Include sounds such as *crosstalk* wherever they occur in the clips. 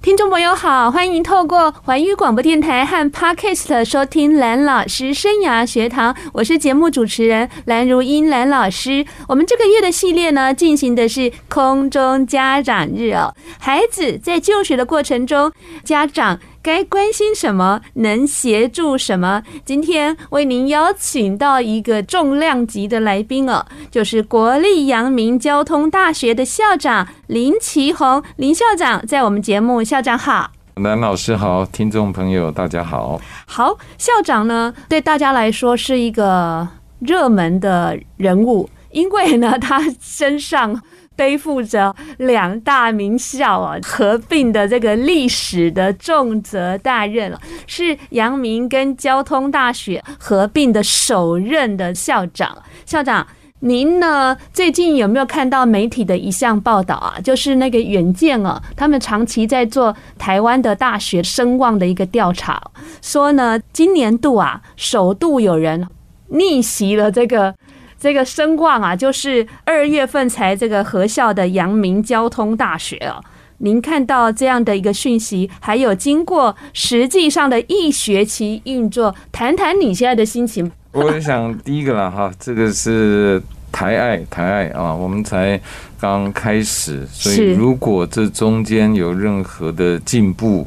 听众朋友好，欢迎透过环宇广播电台和 Podcast 收听蓝老师生涯学堂，我是节目主持人蓝如英蓝老师。我们这个月的系列呢，进行的是空中家长日哦。孩子在就学的过程中，家长该关心什么？能协助什么？今天为您邀请到一个重量级的来宾哦，就是国立阳明交通大学的校长林奇宏林校长，在我们节目，校长好，南老师好，听众朋友大家好。好，校长呢，对大家来说是一个热门的人物，因为呢，他身上。背负着两大名校啊合并的这个历史的重责大任了，是阳明跟交通大学合并的首任的校长。校长，您呢最近有没有看到媒体的一项报道啊？就是那个远见啊，他们长期在做台湾的大学声望的一个调查，说呢今年度啊首度有人逆袭了这个。这个声望啊，就是二月份才这个合校的阳明交通大学哦。您看到这样的一个讯息，还有经过实际上的一学期运作，谈谈你现在的心情。我想第一个了哈，这个是台爱台爱啊，我们才刚开始，所以如果这中间有任何的进步。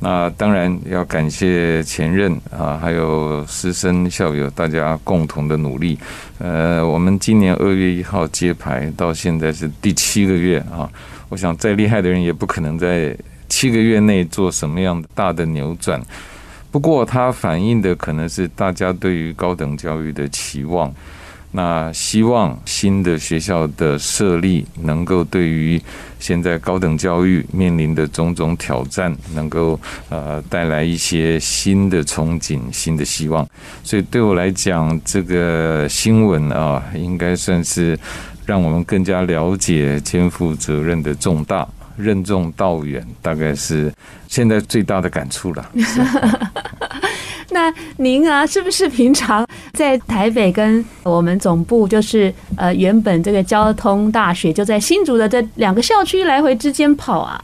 那当然要感谢前任啊，还有师生校友大家共同的努力。呃，我们今年二月一号揭牌，到现在是第七个月啊。我想再厉害的人也不可能在七个月内做什么样大的扭转。不过它反映的可能是大家对于高等教育的期望。那希望新的学校的设立能够对于现在高等教育面临的种种挑战，能够呃带来一些新的憧憬、新的希望。所以对我来讲，这个新闻啊，应该算是让我们更加了解肩负责任的重大。任重道远，大概是现在最大的感触了。*laughs* 那您啊，是不是平常在台北跟我们总部，就是呃原本这个交通大学就在新竹的这两个校区来回之间跑啊？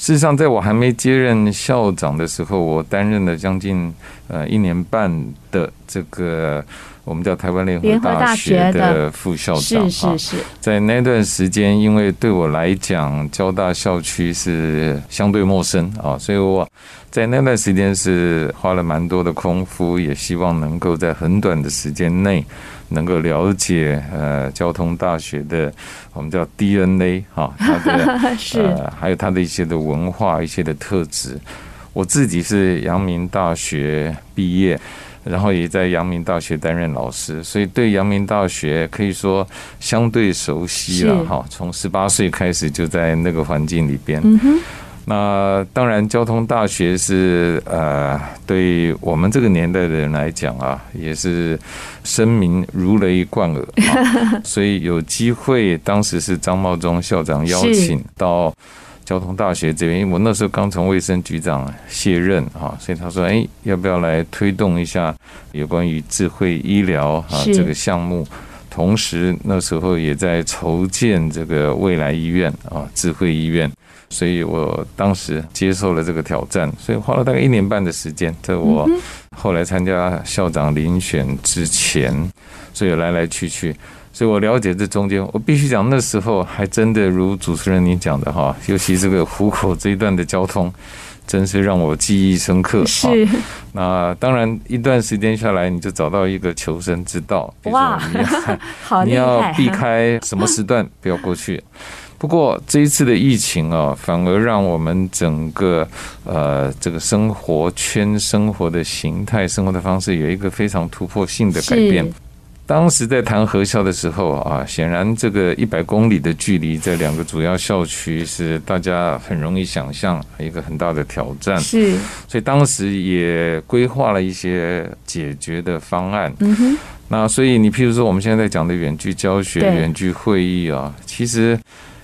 事实上，在我还没接任校长的时候，我担任了将近呃一年半的这个。我们叫台湾联合大学的副校长，是是是，在那段时间，因为对我来讲，交大校区是相对陌生啊，所以我在那段时间是花了蛮多的功夫，也希望能够在很短的时间内能够了解呃交通大学的我们叫 DNA 哈，*laughs* 它的是呃还有它的一些的文化、一些的特质。我自己是阳明大学毕业。然后也在阳明大学担任老师，所以对阳明大学可以说相对熟悉了哈。从十八岁开始就在那个环境里边。那当然，交通大学是呃，对我们这个年代的人来讲啊，也是声名如雷贯耳。*laughs* 所以有机会，当时是张茂忠校长邀请到。交通大学这边，因为我那时候刚从卫生局长卸任啊，所以他说：“哎，要不要来推动一下有关于智慧医疗啊这个项目？同时那时候也在筹建这个未来医院啊，智慧医院。所以我当时接受了这个挑战，所以花了大概一年半的时间，在我后来参加校长遴选之前，所以来来去去。”所以我了解这中间，我必须讲那时候还真的如主持人您讲的哈，尤其这个湖口这一段的交通，真是让我记忆深刻。是。那当然一段时间下来，你就找到一个求生之道。哇！*laughs* 你要避开什么时段不要过去。*laughs* 不过这一次的疫情啊，反而让我们整个呃这个生活圈、生活的形态、生活的方式有一个非常突破性的改变。当时在谈核校的时候啊，显然这个一百公里的距离，在两个主要校区是大家很容易想象一个很大的挑战。是，所以当时也规划了一些解决的方案。嗯哼，那所以你譬如说我们现在在讲的远距教学、远距会议啊，其实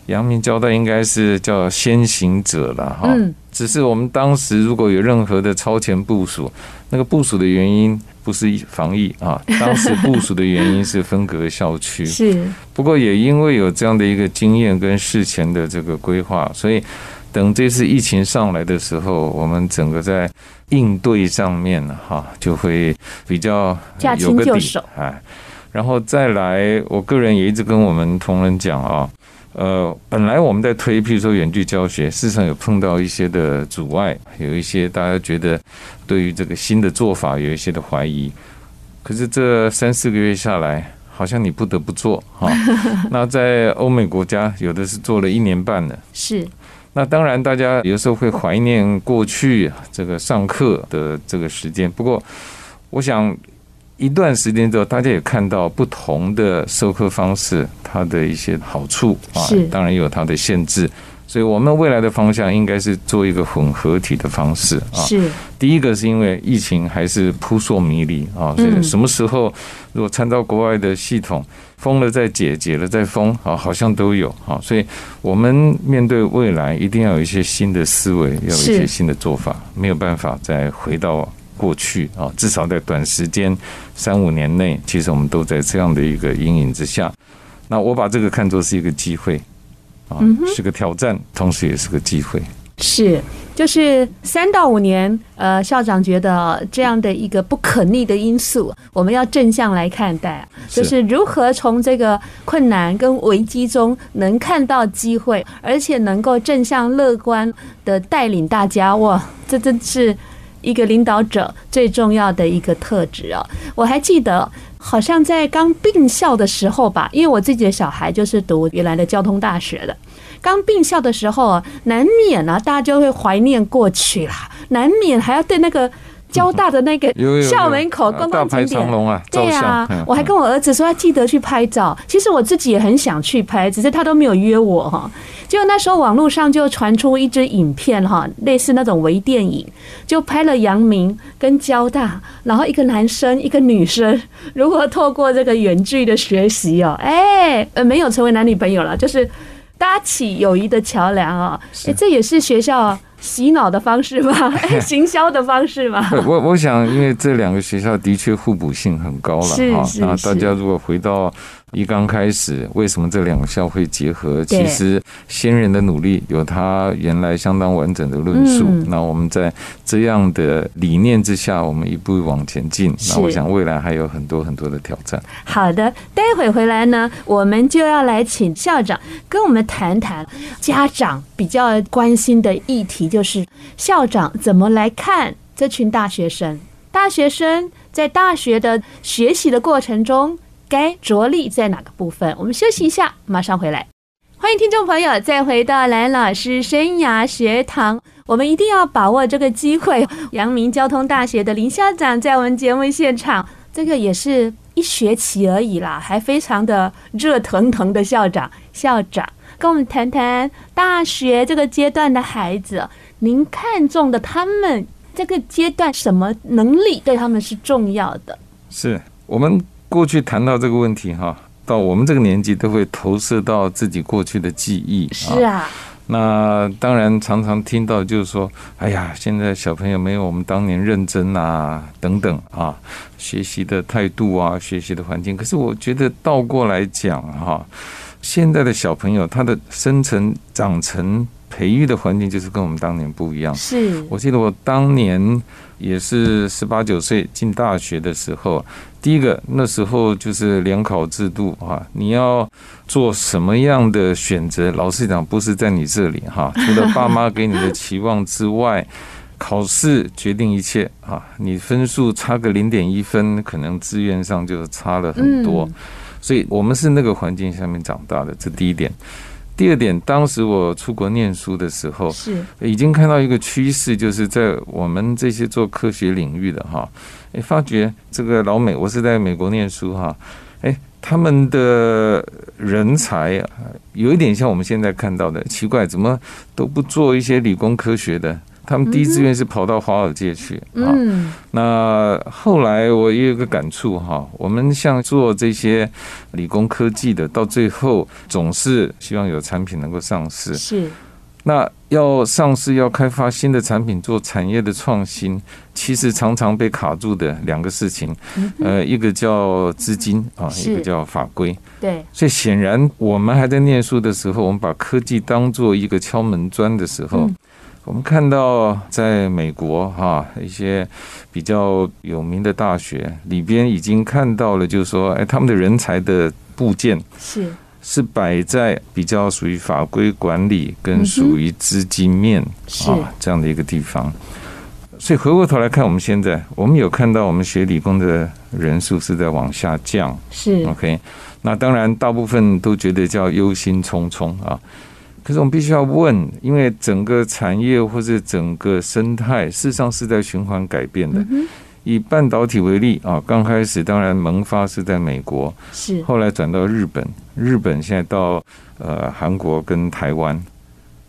阳明交大应该是叫先行者了哈。只是我们当时如果有任何的超前部署，那个部署的原因不是防疫啊，*laughs* 当时部署的原因是分隔校区。是，不过也因为有这样的一个经验跟事前的这个规划，所以等这次疫情上来的时候，我们整个在应对上面哈就会比较有个底哎，然后再来，我个人也一直跟我们同仁讲啊。呃，本来我们在推，譬如说远距教学，事实上有碰到一些的阻碍，有一些大家觉得对于这个新的做法有一些的怀疑。可是这三四个月下来，好像你不得不做哈。*laughs* 那在欧美国家，有的是做了一年半的。是。那当然，大家有时候会怀念过去这个上课的这个时间。不过，我想。一段时间之后，大家也看到不同的授课方式，它的一些好处啊，当然也有它的限制。所以，我们未来的方向应该是做一个混合体的方式啊。是。第一个是因为疫情还是扑朔迷离啊，所以什么时候如果参照国外的系统，封了再解，解了再封啊，好像都有啊。所以我们面对未来，一定要有一些新的思维，要有一些新的做法，没有办法再回到。过去啊，至少在短时间三五年内，其实我们都在这样的一个阴影之下。那我把这个看作是一个机会啊，是个挑战，同时也是个机会。是，就是三到五年，呃，校长觉得这样的一个不可逆的因素，我们要正向来看待，就是如何从这个困难跟危机中能看到机会，而且能够正向乐观的带领大家。哇，这真是。一个领导者最重要的一个特质啊，我还记得，好像在刚并校的时候吧，因为我自己的小孩就是读原来的交通大学的，刚并校的时候，难免呢，大家就会怀念过去啦，难免还要对那个。交大的那个校门口观光景点，对啊，我还跟我儿子说要记得去拍照。其实我自己也很想去拍，只是他都没有约我哈。结果那时候网络上就传出一支影片哈，类似那种微电影，就拍了阳明跟交大，然后一个男生一个女生，如何透过这个远距的学习哦，哎，呃，没有成为男女朋友了，就是搭起友谊的桥梁啊，哎，这也是学校。洗脑的方式吗？*laughs* 行销的方式吗？*laughs* 我我想，因为这两个学校的确互补性很高了哈。那大家如果回到。一刚开始，为什么这两个校会结合？其实先人的努力有他原来相当完整的论述。那我们在这样的理念之下，我们一步往前进。那我想未来还有很多很多的挑战。好的，待会回来呢，我们就要来请校长跟我们谈谈家长比较关心的议题，就是校长怎么来看这群大学生？大学生在大学的学习的过程中。该着力在哪个部分？我们休息一下，马上回来。欢迎听众朋友再回到蓝老师生涯学堂。我们一定要把握这个机会。阳明交通大学的林校长在我们节目现场，这个也是一学期而已啦，还非常的热腾腾的校长。校长跟我们谈谈大学这个阶段的孩子，您看中的他们这个阶段什么能力对他们是重要的？是我们。过去谈到这个问题哈，到我们这个年纪都会投射到自己过去的记忆。是啊，那当然常常听到就是说，哎呀，现在小朋友没有我们当年认真啊，等等啊，学习的态度啊，学习的环境。可是我觉得倒过来讲哈，现在的小朋友他的生成长成。培育的环境就是跟我们当年不一样。是我记得我当年也是十八九岁进大学的时候，第一个那时候就是联考制度啊，你要做什么样的选择？老实讲，不是在你这里哈，*laughs* 除了爸妈给你的期望之外，考试决定一切啊。你分数差个零点一分，可能志愿上就差了很多。所以我们是那个环境下面长大的，这第一点。第二点，当时我出国念书的时候，是已经看到一个趋势，就是在我们这些做科学领域的哈，哎，发觉这个老美，我是在美国念书哈，哎，他们的人才有一点像我们现在看到的，奇怪，怎么都不做一些理工科学的？他们第一志愿是跑到华尔街去啊。那后来我也有个感触哈，我们像做这些理工科技的，到最后总是希望有产品能够上市。是。那要上市、要开发新的产品、做产业的创新，其实常常被卡住的两个事情，呃，一个叫资金啊，一个叫法规。对，所以显然我们还在念书的时候，我们把科技当做一个敲门砖的时候，我们看到在美国哈一些比较有名的大学里边已经看到了，就是说，哎，他们的人才的部件是。是摆在比较属于法规管理跟属于资金面啊这样的一个地方，所以回过头来看，我们现在我们有看到我们学理工的人数是在往下降，是 OK。那当然，大部分都觉得叫忧心忡忡啊。可是我们必须要问，因为整个产业或者整个生态，事实上是在循环改变的。以半导体为例啊，刚开始当然萌发是在美国，是后来转到日本，日本现在到呃韩国跟台湾，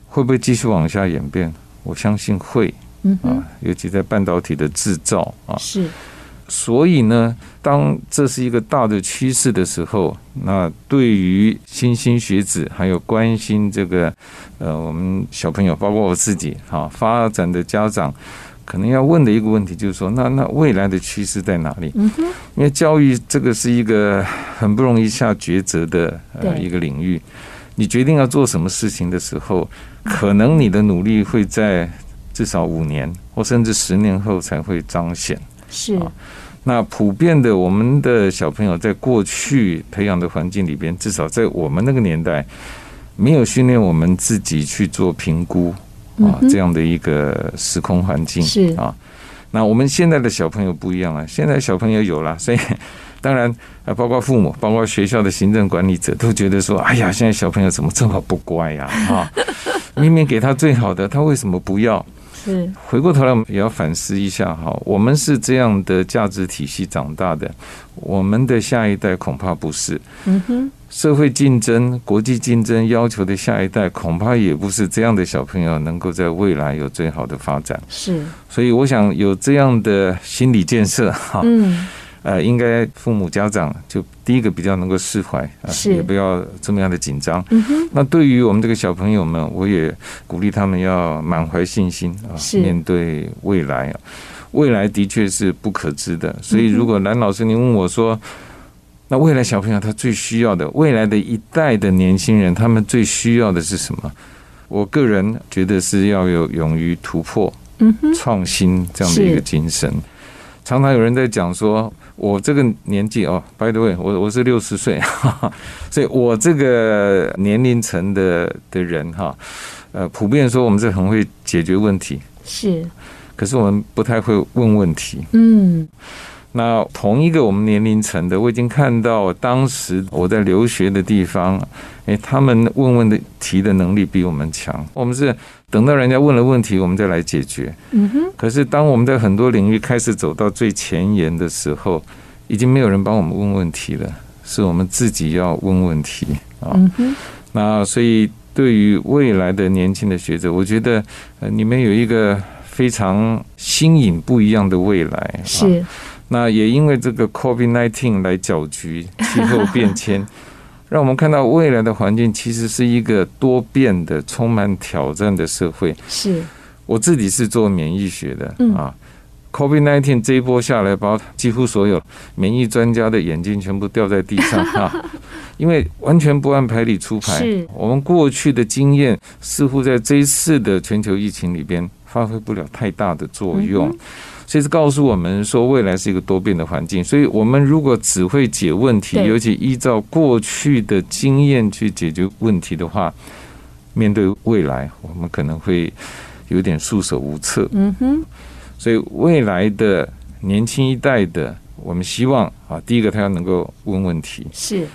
会不会继续往下演变？我相信会，啊，尤其在半导体的制造啊，是。所以呢，当这是一个大的趋势的时候，那对于莘莘学子还有关心这个呃我们小朋友，包括我自己啊，发展的家长。可能要问的一个问题就是说，那那未来的趋势在哪里？嗯哼，因为教育这个是一个很不容易下抉择的呃一个领域。你决定要做什么事情的时候，可能你的努力会在至少五年或甚至十年后才会彰显。是。啊那普遍的，我们的小朋友在过去培养的环境里边，至少在我们那个年代，没有训练我们自己去做评估。啊，这样的一个时空环境是啊，那我们现在的小朋友不一样了，现在小朋友有了，所以 *laughs* 当然啊，包括父母，包括学校的行政管理者都觉得说，哎呀，现在小朋友怎么这么不乖呀？啊，明明给他最好的，他为什么不要？是回过头来，我们也要反思一下哈，我们是这样的价值体系长大的，我们的下一代恐怕不是。嗯哼。社会竞争、国际竞争要求的下一代，恐怕也不是这样的小朋友能够在未来有最好的发展。是，所以我想有这样的心理建设哈，嗯，呃，应该父母家长就第一个比较能够释怀，啊，也不要这么样的紧张。嗯哼，那对于我们这个小朋友们，我也鼓励他们要满怀信心啊，面对未来啊，未来的确是不可知的。所以，如果蓝老师您问我说，那未来小朋友他最需要的，未来的一代的年轻人，他们最需要的是什么？我个人觉得是要有勇于突破、创新这样的一个精神。常常有人在讲说，我这个年纪哦，by the way，我我是六十岁，所以我这个年龄层的的人哈，呃，普遍说我们是很会解决问题，是，可是我们不太会问问题，嗯。那同一个我们年龄层的，我已经看到当时我在留学的地方，诶，他们问问的题的能力比我们强。我们是等到人家问了问题，我们再来解决。嗯哼。可是当我们在很多领域开始走到最前沿的时候，已经没有人帮我们问问题了，是我们自己要问问题啊。嗯哼。那所以对于未来的年轻的学者，我觉得呃，你们有一个非常新颖不一样的未来。是。那也因为这个 COVID-19 来搅局，气候变迁，*laughs* 让我们看到未来的环境其实是一个多变的、充满挑战的社会。是，我自己是做免疫学的、嗯、啊，COVID-19 这一波下来，把几乎所有免疫专家的眼睛全部掉在地上 *laughs* 啊，因为完全不按牌理出牌。是，我们过去的经验似乎在这一次的全球疫情里边发挥不了太大的作用。嗯所以是告诉我们说，未来是一个多变的环境。所以，我们如果只会解问题，尤其依照过去的经验去解决问题的话，面对未来，我们可能会有点束手无策。嗯哼。所以，未来的年轻一代的，我们希望啊，第一个他要能够问问题，是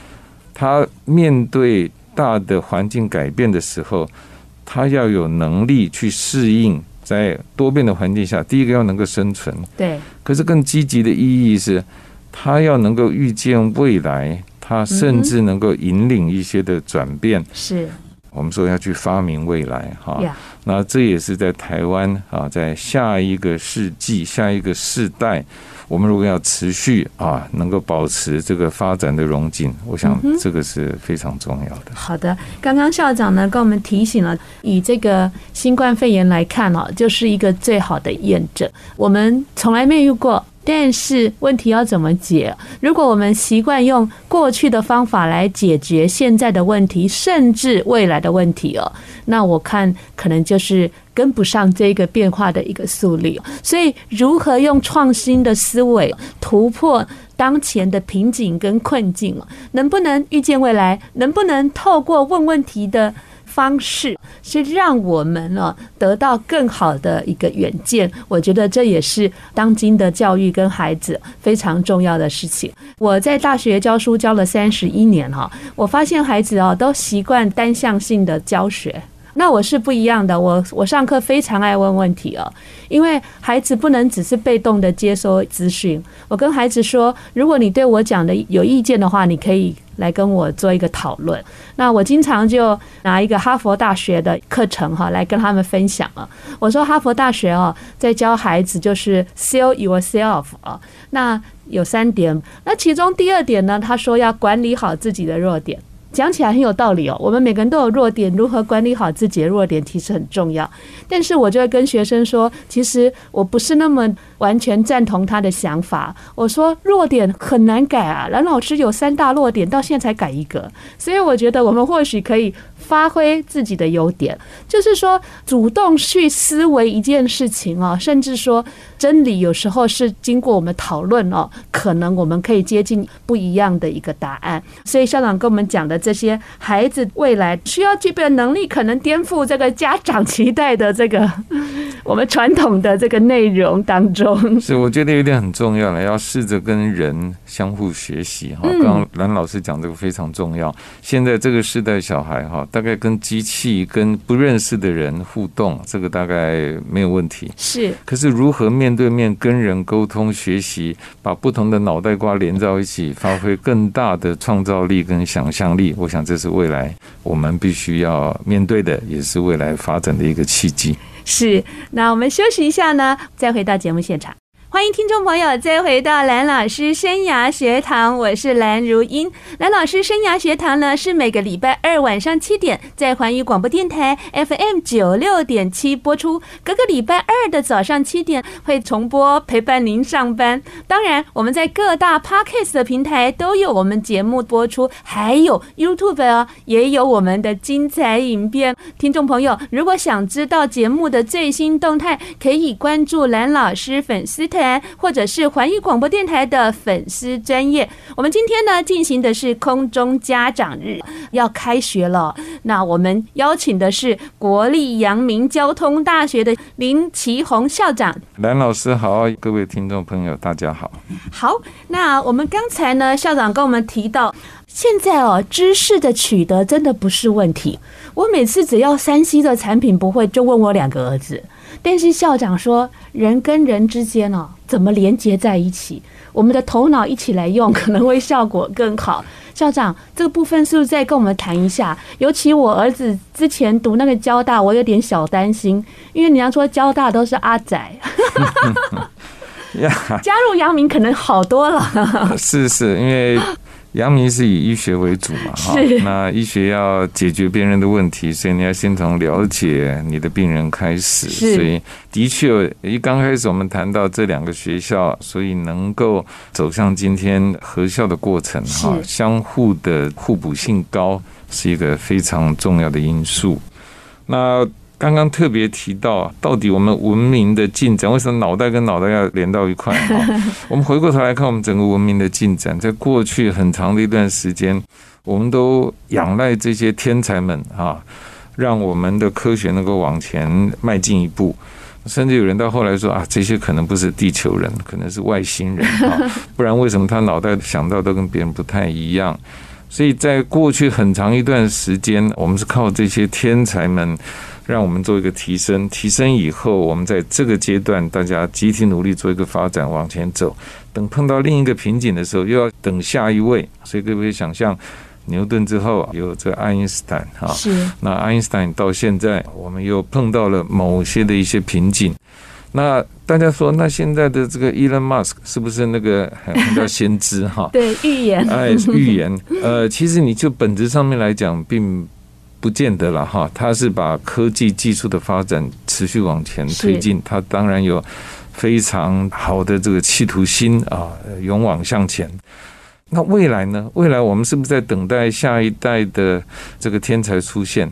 他面对大的环境改变的时候，他要有能力去适应。在多变的环境下，第一个要能够生存。对。可是更积极的意义是，他要能够预见未来，他甚至能够引领一些的转变。是。我们说要去发明未来哈。那这也是在台湾啊，在下一个世纪、下一个世代。我们如果要持续啊，能够保持这个发展的融景，我想这个是非常重要的。好的，刚刚校长呢跟我们提醒了，以这个新冠肺炎来看哦，就是一个最好的验证。我们从来没遇过。但是问题要怎么解？如果我们习惯用过去的方法来解决现在的问题，甚至未来的问题哦，那我看可能就是跟不上这个变化的一个速率。所以，如何用创新的思维突破当前的瓶颈跟困境，能不能预见未来？能不能透过问问题的方式是让我们呢得到更好的一个远见，我觉得这也是当今的教育跟孩子非常重要的事情。我在大学教书教了三十一年哈，我发现孩子啊都习惯单向性的教学。那我是不一样的，我我上课非常爱问问题哦，因为孩子不能只是被动的接收资讯。我跟孩子说，如果你对我讲的有意见的话，你可以来跟我做一个讨论。那我经常就拿一个哈佛大学的课程哈来跟他们分享了。我说哈佛大学哦，在教孩子就是 sell yourself 啊，那有三点，那其中第二点呢，他说要管理好自己的弱点。讲起来很有道理哦，我们每个人都有弱点，如何管理好自己的弱点其实很重要。但是我就会跟学生说，其实我不是那么完全赞同他的想法。我说弱点很难改啊，蓝老师有三大弱点，到现在才改一个，所以我觉得我们或许可以。发挥自己的优点，就是说主动去思维一件事情哦，甚至说真理有时候是经过我们讨论哦，可能我们可以接近不一样的一个答案。所以校长跟我们讲的这些孩子未来需要具备的能力，可能颠覆这个家长期待的这个 *laughs* 我们传统的这个内容当中。是，我觉得有点很重要了，要试着跟人相互学习哈。刚刚蓝老师讲这个非常重要。现在这个时代小孩哈。大概跟机器、跟不认识的人互动，这个大概没有问题。是，可是如何面面对面跟人沟通、学习，把不同的脑袋瓜连在一起，发挥更大的创造力跟想象力，我想这是未来我们必须要面对的，也是未来发展的一个契机。是，那我们休息一下呢，再回到节目现场。欢迎听众朋友再回到蓝老师生涯学堂，我是蓝如英。蓝老师生涯学堂呢，是每个礼拜二晚上七点在环宇广播电台 FM 九六点七播出，隔个礼拜二的早上七点会重播，陪伴您上班。当然，我们在各大 Podcast 的平台都有我们节目播出，还有 YouTube 哦，也有我们的精彩影片。听众朋友，如果想知道节目的最新动态，可以关注蓝老师粉丝团。或者是环宇广播电台的粉丝专业，我们今天呢进行的是空中家长日，要开学了。那我们邀请的是国立阳明交通大学的林奇宏校长。蓝老师好，各位听众朋友大家好。好，那我们刚才呢校长跟我们提到，现在哦知识的取得真的不是问题。我每次只要山西的产品不会，就问我两个儿子。但是校长说，人跟人之间哦，怎么连接在一起？我们的头脑一起来用，可能会效果更好。校长，这个部分是不是再跟我们谈一下？尤其我儿子之前读那个交大，我有点小担心，因为你要说交大都是阿仔，*laughs* 加入阳明可能好多了。*laughs* 是是，因为。阳明是以医学为主嘛，哈，那医学要解决病人的问题，所以你要先从了解你的病人开始。所以的确，一刚开始我们谈到这两个学校，所以能够走向今天合校的过程，哈，相互的互补性高，是一个非常重要的因素。那。刚刚特别提到，到底我们文明的进展，为什么脑袋跟脑袋要连到一块？*laughs* 我们回过头来看，我们整个文明的进展，在过去很长的一段时间，我们都仰赖这些天才们啊，让我们的科学能够往前迈进一步。甚至有人到后来说啊，这些可能不是地球人，可能是外星人啊，*laughs* 不然为什么他脑袋想到都跟别人不太一样？所以在过去很长一段时间，我们是靠这些天才们。让我们做一个提升，提升以后，我们在这个阶段，大家集体努力做一个发展，往前走。等碰到另一个瓶颈的时候，又要等下一位。所以各位想象，牛顿之后有这个爱因斯坦哈，是。那爱因斯坦到现在，我们又碰到了某些的一些瓶颈。那大家说，那现在的这个 Elon Musk 是不是那个很叫先知哈？*laughs* 对，预言。哎，预言。呃，其实你就本质上面来讲，并不见得了哈。他是把科技技术的发展持续往前推进，他当然有非常好的这个企图心啊，勇往向前。那未来呢？未来我们是不是在等待下一代的这个天才出现？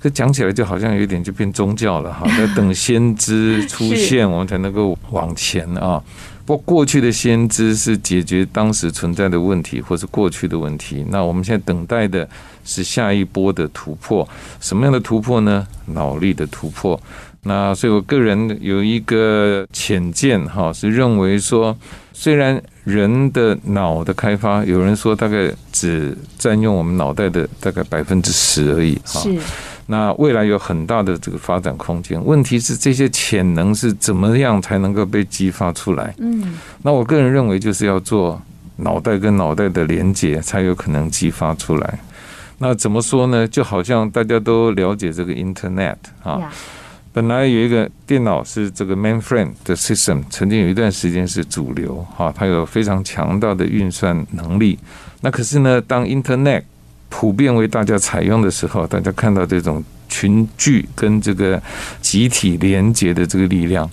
这讲起来就好像有点就变宗教了哈，要等先知出现，*laughs* 我们才能够往前啊。不过过去的先知是解决当时存在的问题，或是过去的问题。那我们现在等待的是下一波的突破。什么样的突破呢？脑力的突破。那所以我个人有一个浅见哈，是认为说，虽然人的脑的开发，有人说大概只占用我们脑袋的大概百分之十而已哈。那未来有很大的这个发展空间，问题是这些潜能是怎么样才能够被激发出来？嗯，那我个人认为就是要做脑袋跟脑袋的连接，才有可能激发出来。那怎么说呢？就好像大家都了解这个 Internet 啊，本来有一个电脑是这个 mainframe 的 system，曾经有一段时间是主流哈，它有非常强大的运算能力。那可是呢，当 Internet 普遍为大家采用的时候，大家看到这种群聚跟这个集体连接的这个力量，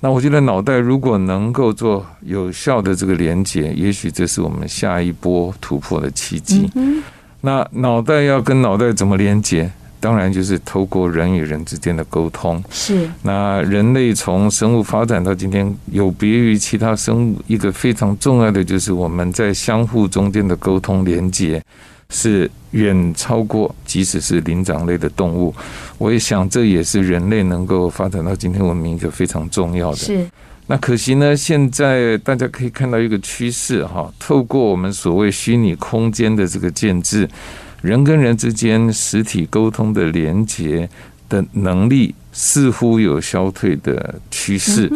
那我觉得脑袋如果能够做有效的这个连接，也许这是我们下一波突破的契机。那脑袋要跟脑袋怎么连接？当然就是透过人与人之间的沟通。是。那人类从生物发展到今天，有别于其他生物，一个非常重要的就是我们在相互中间的沟通连接。是远超过，即使是灵长类的动物，我也想这也是人类能够发展到今天文明一个非常重要的。是。那可惜呢，现在大家可以看到一个趋势哈，透过我们所谓虚拟空间的这个建制，人跟人之间实体沟通的连接的能力似乎有消退的趋势。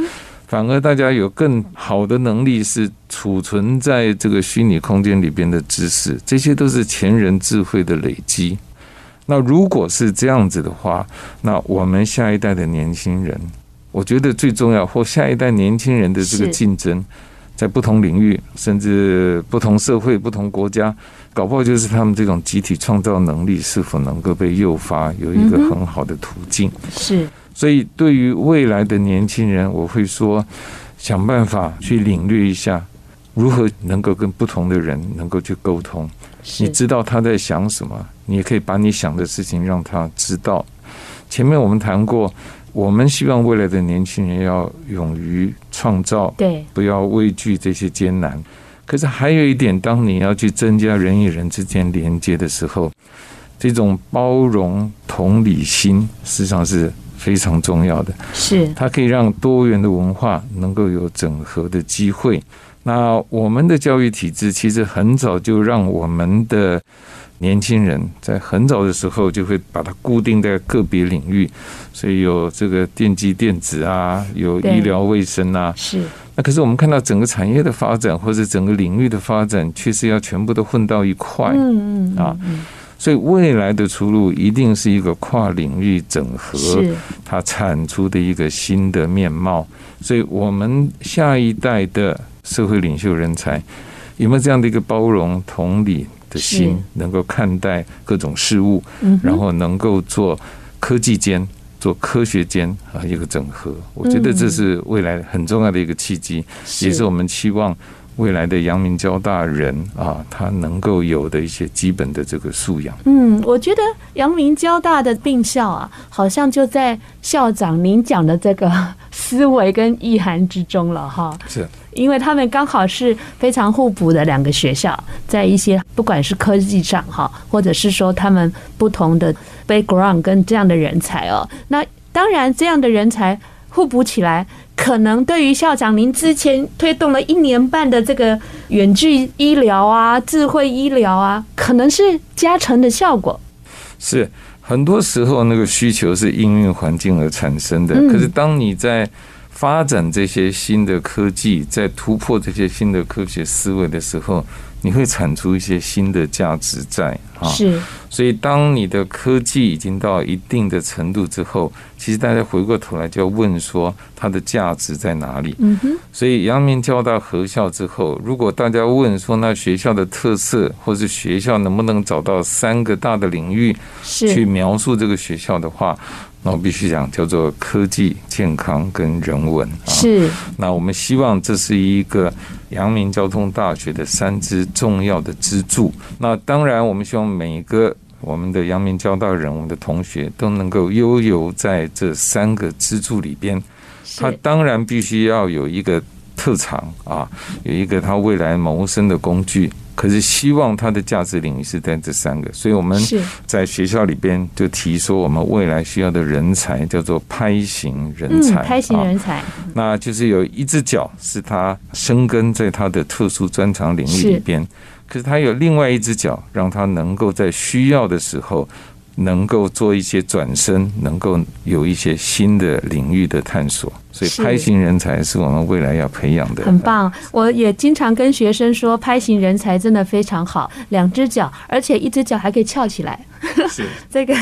反而大家有更好的能力，是储存在这个虚拟空间里边的知识，这些都是前人智慧的累积。那如果是这样子的话，那我们下一代的年轻人，我觉得最重要，或下一代年轻人的这个竞争，在不同领域，甚至不同社会、不同国家，搞不好就是他们这种集体创造能力是否能够被诱发，有一个很好的途径。是。所以，对于未来的年轻人，我会说，想办法去领略一下，如何能够跟不同的人能够去沟通。你知道他在想什么，你也可以把你想的事情让他知道。前面我们谈过，我们希望未来的年轻人要勇于创造，对，不要畏惧这些艰难。可是还有一点，当你要去增加人与人之间连接的时候，这种包容、同理心，实际上是。非常重要的，是它可以让多元的文化能够有整合的机会。那我们的教育体制其实很早就让我们的年轻人在很早的时候就会把它固定在个别领域，所以有这个电机电子啊，有医疗卫生啊，是。那可是我们看到整个产业的发展或者整个领域的发展，确实要全部都混到一块，嗯嗯啊。所以未来的出路一定是一个跨领域整合，它产出的一个新的面貌。所以，我们下一代的社会领袖人才有没有这样的一个包容、同理的心，能够看待各种事物，然后能够做科技间、做科学间啊一个整合？我觉得这是未来很重要的一个契机，也是我们期望。未来的阳明交大人啊，他能够有的一些基本的这个素养。嗯，我觉得阳明交大的并校啊，好像就在校长您讲的这个思维跟意涵之中了哈。是，因为他们刚好是非常互补的两个学校，在一些不管是科技上哈，或者是说他们不同的 background 跟这样的人才哦，那当然这样的人才互补起来。可能对于校长，您之前推动了一年半的这个远距医疗啊、智慧医疗啊，可能是加成的效果。是很多时候那个需求是应用环境而产生的，可是当你在发展这些新的科技，在突破这些新的科学思维的时候，你会产出一些新的价值在啊。是，所以当你的科技已经到一定的程度之后，其实大家回过头来就要问说，它的价值在哪里？嗯哼。所以阳明交大合校之后，如果大家问说，那学校的特色，或是学校能不能找到三个大的领域去描述这个学校的话？那我必须讲，叫做科技、健康跟人文啊。是。那我们希望这是一个阳明交通大学的三支重要的支柱。那当然，我们希望每个我们的阳明交大人，我们的同学都能够悠游在这三个支柱里边。他当然必须要有一个特长啊，有一个他未来谋生的工具。可是希望它的价值领域是在这三个，所以我们在学校里边就提说，我们未来需要的人才叫做拍型人才，拍型人才，那就是有一只脚是他生根在他的特殊专长领域里边，可是他有另外一只脚，让他能够在需要的时候。能够做一些转身，能够有一些新的领域的探索，所以拍型人才是我们未来要培养的。很棒，我也经常跟学生说，拍型人才真的非常好，两只脚，而且一只脚还可以翘起来，是 *laughs* 这个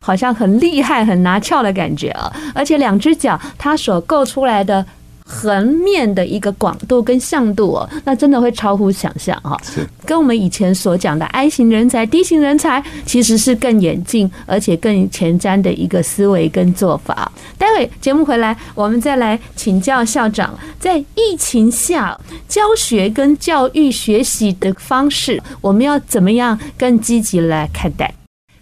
好像很厉害、很拿翘的感觉啊！而且两只脚，它所构出来的。横面的一个广度跟向度哦，那真的会超乎想象哈。是跟我们以前所讲的 I 型人才、D 型人才，其实是更远近而且更前瞻的一个思维跟做法。待会节目回来，我们再来请教校长，在疫情下教学跟教育学习的方式，我们要怎么样更积极来看待？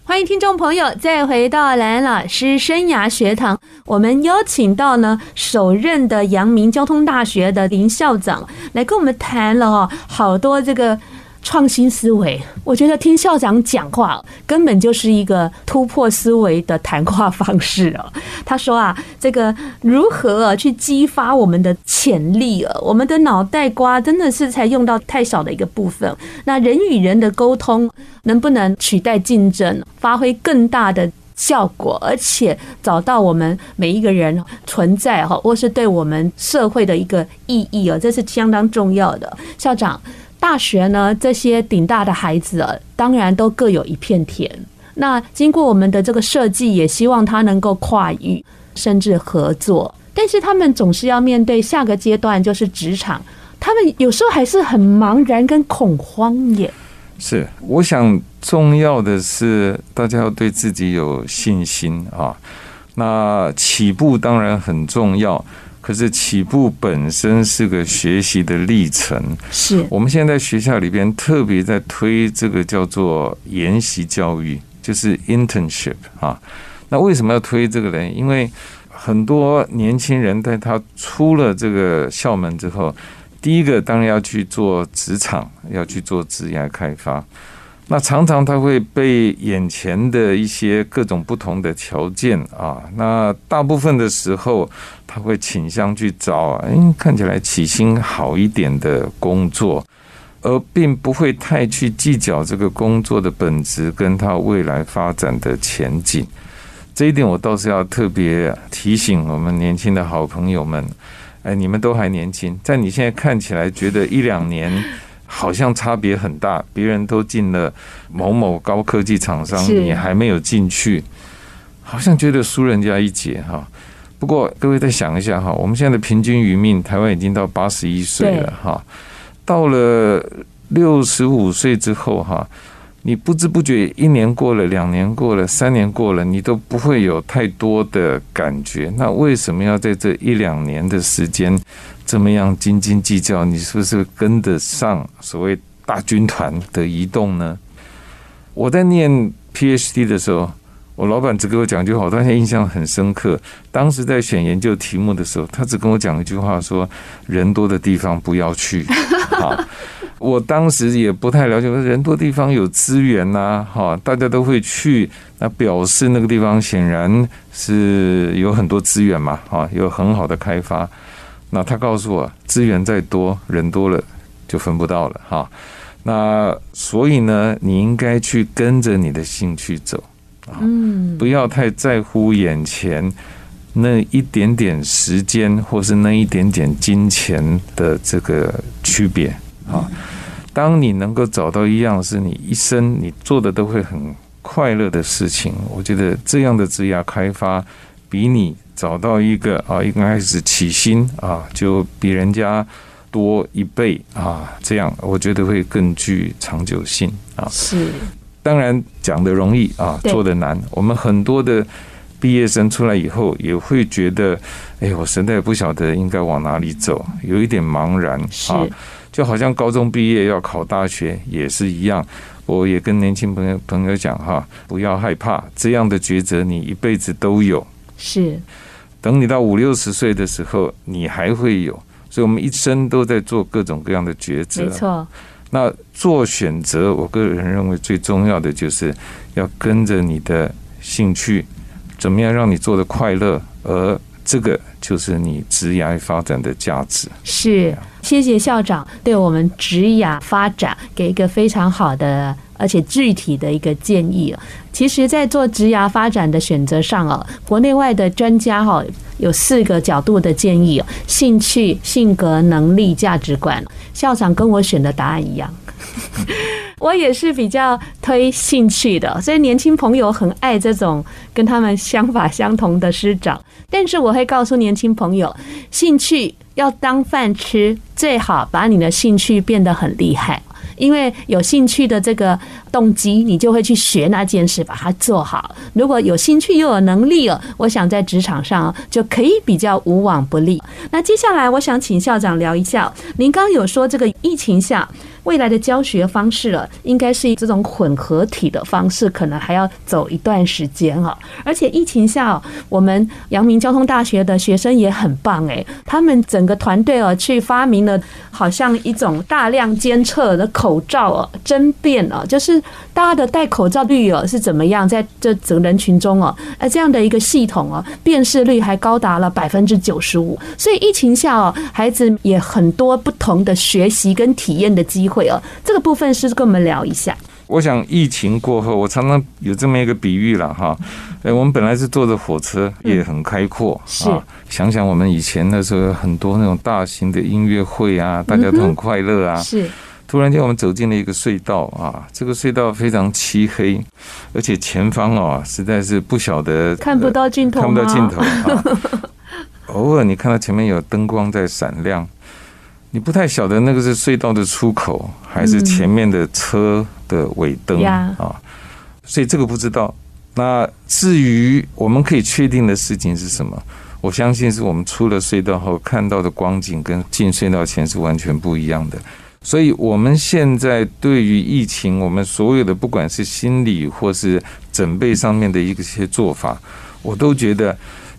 欢迎听众朋友再回到蓝老师生涯学堂。我们邀请到呢首任的阳明交通大学的林校长来跟我们谈了哈好多这个。创新思维，我觉得听校长讲话根本就是一个突破思维的谈话方式哦。他说啊，这个如何去激发我们的潜力啊？我们的脑袋瓜真的是才用到太少的一个部分。那人与人的沟通能不能取代竞争，发挥更大的效果，而且找到我们每一个人存在哈，或是对我们社会的一个意义啊，这是相当重要的。校长。大学呢，这些顶大的孩子啊，当然都各有一片天。那经过我们的这个设计，也希望他能够跨域，甚至合作。但是他们总是要面对下个阶段，就是职场。他们有时候还是很茫然跟恐慌耶。是，我想重要的是大家要对自己有信心啊。那起步当然很重要。可是起步本身是个学习的历程，是我们现在在学校里边特别在推这个叫做研习教育，就是 internship 啊。那为什么要推这个呢？因为很多年轻人在他出了这个校门之后，第一个当然要去做职场，要去做职业开发。那常常他会被眼前的一些各种不同的条件啊，那大部分的时候他会倾向去找，哎，看起来起薪好一点的工作，而并不会太去计较这个工作的本质跟他未来发展的前景。这一点我倒是要特别提醒我们年轻的好朋友们，哎，你们都还年轻，在你现在看起来觉得一两年。好像差别很大，别人都进了某某高科技厂商，你还没有进去，好像觉得输人家一截哈。不过各位再想一下哈，我们现在的平均余命，台湾已经到八十一岁了哈，到了六十五岁之后哈。你不知不觉一年过了，两年过了，三年过了，你都不会有太多的感觉。那为什么要在这一两年的时间这么样斤斤计较？你是不是跟得上所谓大军团的移动呢？我在念 PhD 的时候，我老板只给我讲一句话，我当时印象很深刻。当时在选研究题目的时候，他只跟我讲一句话，说：“人多的地方不要去。*laughs* ”好。我当时也不太了解，人多地方有资源呐，哈，大家都会去，那表示那个地方显然是有很多资源嘛，哈，有很好的开发。那他告诉我，资源再多，人多了就分不到了，哈。那所以呢，你应该去跟着你的兴趣走，啊，嗯，不要太在乎眼前那一点点时间，或是那一点点金钱的这个区别啊。当你能够找到一样是你一生你做的都会很快乐的事情，我觉得这样的职业开发比你找到一个啊，一开始起薪啊就比人家多一倍啊，这样我觉得会更具长久性啊。是，当然讲的容易啊，做的难。我们很多的毕业生出来以后也会觉得，哎，我实在不晓得应该往哪里走，有一点茫然啊。就好像高中毕业要考大学也是一样，我也跟年轻朋友朋友讲哈，不要害怕这样的抉择，你一辈子都有。是，等你到五六十岁的时候，你还会有。所以，我们一生都在做各种各样的抉择。没错。那做选择，我个人认为最重要的就是要跟着你的兴趣，怎么样让你做的快乐，而这个就是你职涯发展的价值。是。谢谢校长对我们职涯发展给一个非常好的而且具体的一个建议。其实，在做职涯发展的选择上啊，国内外的专家哈有四个角度的建议：兴趣、性格、能力、价值观。校长跟我选的答案一样，*laughs* 我也是比较推兴趣的，所以年轻朋友很爱这种跟他们想法相同的师长。但是我会告诉年轻朋友，兴趣。要当饭吃，最好把你的兴趣变得很厉害，因为有兴趣的这个动机，你就会去学那件事，把它做好。如果有兴趣又有能力了，我想在职场上就可以比较无往不利。那接下来，我想请校长聊一下，您刚刚有说这个疫情下。未来的教学方式了，应该是以这种混合体的方式，可能还要走一段时间哈。而且疫情下，我们阳明交通大学的学生也很棒诶，他们整个团队哦，去发明了好像一种大量监测的口罩哦，争辩哦，就是大家的戴口罩率哦是怎么样，在这整个人群中哦，呃，这样的一个系统哦，辨识率还高达了百分之九十五。所以疫情下哦，孩子也很多不同的学习跟体验的机会。会哦，这个部分是跟我们聊一下。我想疫情过后，我常常有这么一个比喻了哈。哎，我们本来是坐着火车，也很开阔。是，想想我们以前的时候，很多那种大型的音乐会啊，大家都很快乐啊。是。突然间，我们走进了一个隧道啊，这个隧道非常漆黑，而且前方啊，实在是不晓得看不到尽头，看不到尽头啊。*laughs* 偶尔你看到前面有灯光在闪亮。你不太晓得那个是隧道的出口，还是前面的车的尾灯啊？所以这个不知道。那至于我们可以确定的事情是什么？我相信是我们出了隧道后看到的光景跟进隧道前是完全不一样的。所以我们现在对于疫情，我们所有的不管是心理或是准备上面的一些做法，我都觉得。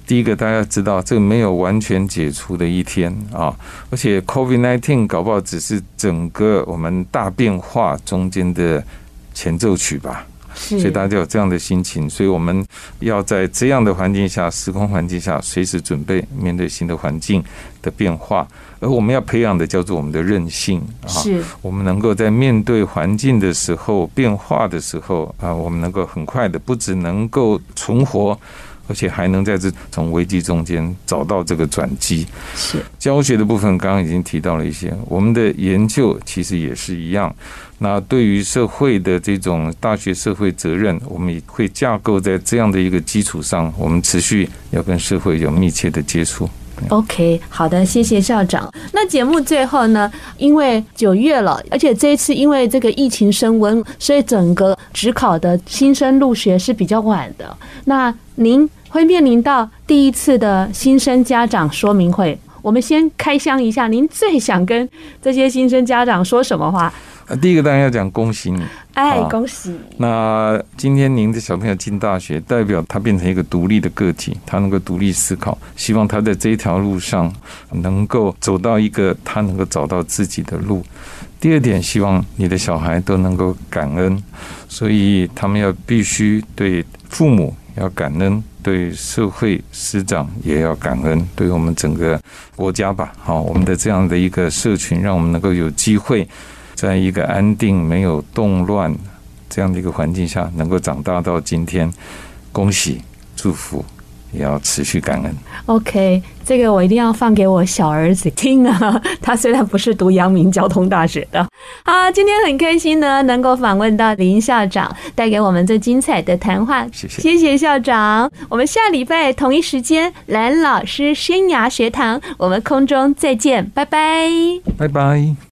第一个，大家知道这个没有完全解除的一天啊，而且 COVID-19 搞不好只是整个我们大变化中间的前奏曲吧。所以大家有这样的心情，所以我们要在这样的环境下、时空环境下，随时准备面对新的环境的变化。而我们要培养的叫做我们的韧性啊，是我们能够在面对环境的时候、变化的时候啊，我们能够很快的，不只能够存活。而且还能在这种危机中间找到这个转机。是教学的部分，刚刚已经提到了一些。我们的研究其实也是一样。那对于社会的这种大学社会责任，我们也会架构在这样的一个基础上，我们持续要跟社会有密切的接触。OK，好的，谢谢校长。那节目最后呢，因为九月了，而且这一次因为这个疫情升温，所以整个职考的新生入学是比较晚的。那您会面临到第一次的新生家长说明会，我们先开箱一下，您最想跟这些新生家长说什么话？第一个当然要讲恭喜你，哎，恭喜！那今天您的小朋友进大学，代表他变成一个独立的个体，他能够独立思考，希望他在这一条路上能够走到一个他能够找到自己的路。第二点，希望你的小孩都能够感恩，所以他们要必须对父母要感恩，对社会师长也要感恩，对我们整个国家吧，好，我们的这样的一个社群，让我们能够有机会。在一个安定、没有动乱这样的一个环境下，能够长大到今天，恭喜、祝福，也要持续感恩。OK，这个我一定要放给我小儿子听啊。*laughs* 他虽然不是读阳明交通大学的。好，今天很开心呢，能够访问到林校长，带给我们最精彩的谈话。谢谢，谢谢校长。我们下礼拜同一时间，蓝老师生涯学堂，我们空中再见，拜拜，拜拜。